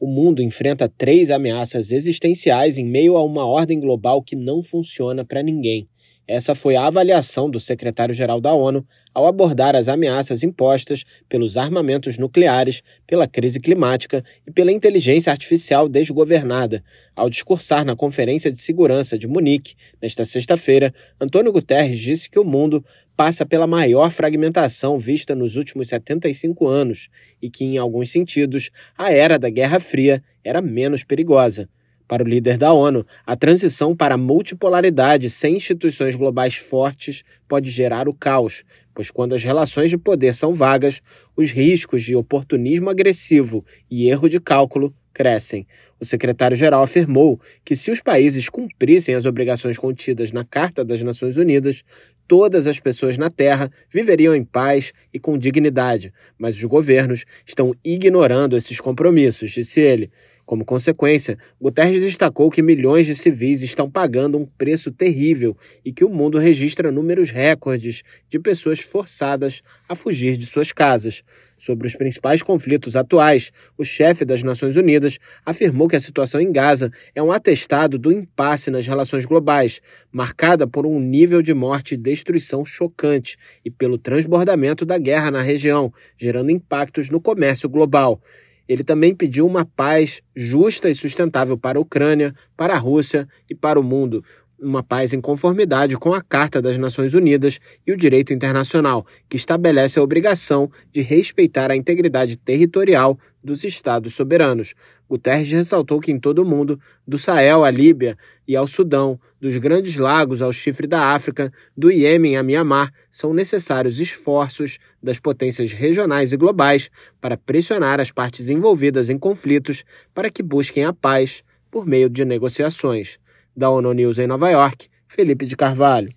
o mundo enfrenta três ameaças existenciais em meio a uma ordem global que não funciona para ninguém. Essa foi a avaliação do secretário-geral da ONU ao abordar as ameaças impostas pelos armamentos nucleares, pela crise climática e pela inteligência artificial desgovernada. Ao discursar na Conferência de Segurança de Munique, nesta sexta-feira, Antônio Guterres disse que o mundo passa pela maior fragmentação vista nos últimos 75 anos e que, em alguns sentidos, a era da Guerra Fria era menos perigosa. Para o líder da ONU, a transição para a multipolaridade sem instituições globais fortes pode gerar o caos, pois quando as relações de poder são vagas, os riscos de oportunismo agressivo e erro de cálculo crescem. O secretário-geral afirmou que, se os países cumprissem as obrigações contidas na Carta das Nações Unidas, todas as pessoas na Terra viveriam em paz e com dignidade, mas os governos estão ignorando esses compromissos, disse ele. Como consequência, Guterres destacou que milhões de civis estão pagando um preço terrível e que o mundo registra números recordes de pessoas forçadas a fugir de suas casas. Sobre os principais conflitos atuais, o chefe das Nações Unidas afirmou que a situação em Gaza é um atestado do impasse nas relações globais, marcada por um nível de morte e destruição chocante e pelo transbordamento da guerra na região, gerando impactos no comércio global. Ele também pediu uma paz justa e sustentável para a Ucrânia, para a Rússia e para o mundo, uma paz em conformidade com a Carta das Nações Unidas e o direito internacional, que estabelece a obrigação de respeitar a integridade territorial dos Estados soberanos. Guterres ressaltou que em todo o mundo, do Sahel à Líbia e ao Sudão, dos Grandes Lagos ao Chifre da África, do Iêmen a Mianmar, são necessários esforços das potências regionais e globais para pressionar as partes envolvidas em conflitos para que busquem a paz por meio de negociações. Da ONU News em Nova York, Felipe de Carvalho.